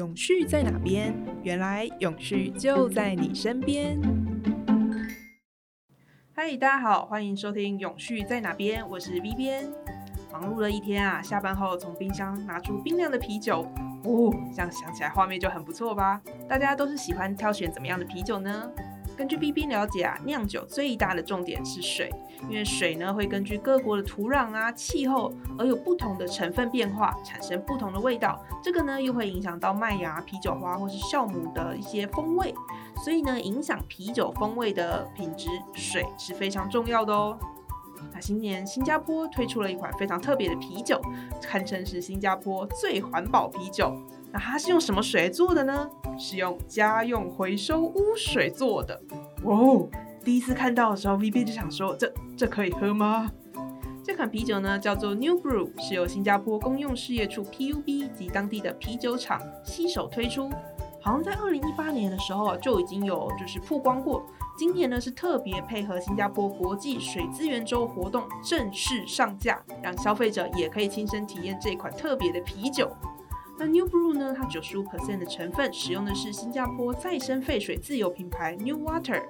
永续在哪边？原来永续就在你身边。嗨，大家好，欢迎收听《永续在哪边》，我是 V 边。忙碌了一天啊，下班后从冰箱拿出冰凉的啤酒，哦，这样想起来画面就很不错吧？大家都是喜欢挑选怎么样的啤酒呢？根据 B B 了解啊，酿酒最大的重点是水，因为水呢会根据各国的土壤啊、气候而有不同的成分变化，产生不同的味道。这个呢又会影响到麦芽、啤酒花或是酵母的一些风味，所以呢影响啤酒风味的品质，水是非常重要的哦。那今年新加坡推出了一款非常特别的啤酒，堪称是新加坡最环保啤酒。那它是用什么水做的呢？是用家用回收污水做的。哇哦！第一次看到的时候，V B 就想说：这这可以喝吗？这款啤酒呢叫做 New Brew，是由新加坡公用事业处 P U B 及当地的啤酒厂携手推出。好像在二零一八年的时候，就已经有就是曝光过。今年呢是特别配合新加坡国际水资源周活动正式上架，让消费者也可以亲身体验这款特别的啤酒。那 New Brew 呢？它九十五 percent 的成分使用的是新加坡再生废水自有品牌 New Water。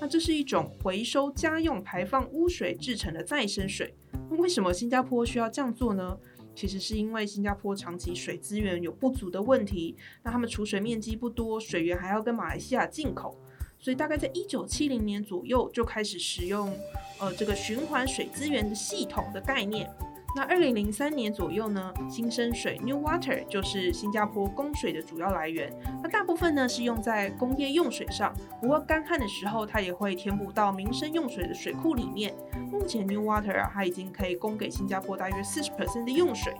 那这是一种回收家用排放污水制成的再生水。那为什么新加坡需要这样做呢？其实是因为新加坡长期水资源有不足的问题，那他们储水面积不多，水源还要跟马来西亚进口，所以大概在一九七零年左右就开始使用呃这个循环水资源的系统的概念。那二零零三年左右呢，新生水 New Water 就是新加坡供水的主要来源。那大部分呢是用在工业用水上，不过干旱的时候它也会填补到民生用水的水库里面。目前 New Water 啊，它已经可以供给新加坡大约四十 percent 的用水。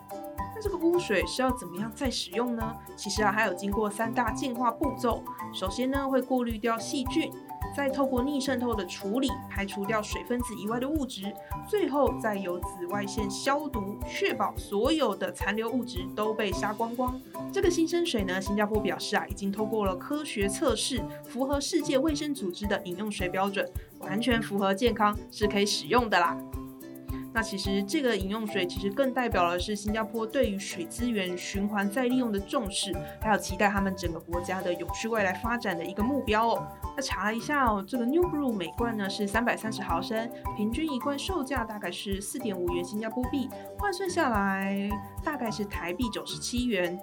那这个污水是要怎么样再使用呢？其实啊，还有经过三大净化步骤。首先呢，会过滤掉细菌。再透过逆渗透的处理，排除掉水分子以外的物质，最后再由紫外线消毒，确保所有的残留物质都被杀光光。这个新生水呢，新加坡表示啊，已经通过了科学测试，符合世界卫生组织的饮用水标准，完全符合健康，是可以使用的啦。那其实这个饮用水其实更代表的是新加坡对于水资源循环再利用的重视，还有期待他们整个国家的永续未来发展的一个目标哦。那查了一下哦，这个 New Brew 每罐呢是三百三十毫升，平均一罐售价大概是四点五元新加坡币，换算下来大概是台币九十七元，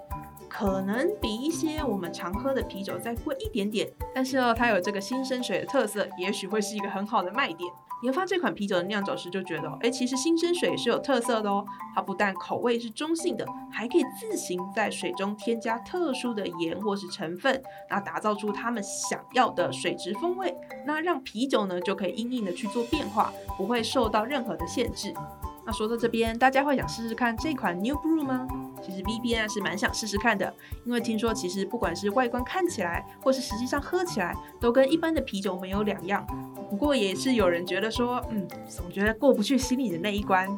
可能比一些我们常喝的啤酒再贵一点点，但是呢，它有这个新生水的特色，也许会是一个很好的卖点。研发这款啤酒的酿酒师就觉得，哎，其实新生水是有特色的哦。它不但口味是中性的，还可以自行在水中添加特殊的盐或是成分，那打造出他们想要的水质风味。那让啤酒呢就可以硬硬的去做变化，不会受到任何的限制。那说到这边，大家会想试试看这款 New Brew 吗？其实 V B N 是蛮想试试看的，因为听说其实不管是外观看起来，或是实际上喝起来，都跟一般的啤酒没有两样。不过也是有人觉得说，嗯，总觉得过不去心里的那一关。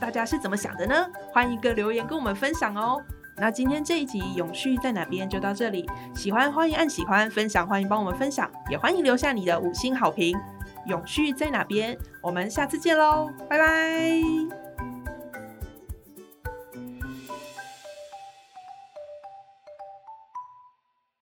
大家是怎么想的呢？欢迎一个留言跟我们分享哦。那今天这一集永续在哪边就到这里，喜欢欢迎按喜欢，分享欢迎帮我们分享，也欢迎留下你的五星好评。永续在哪边？我们下次见喽，拜拜。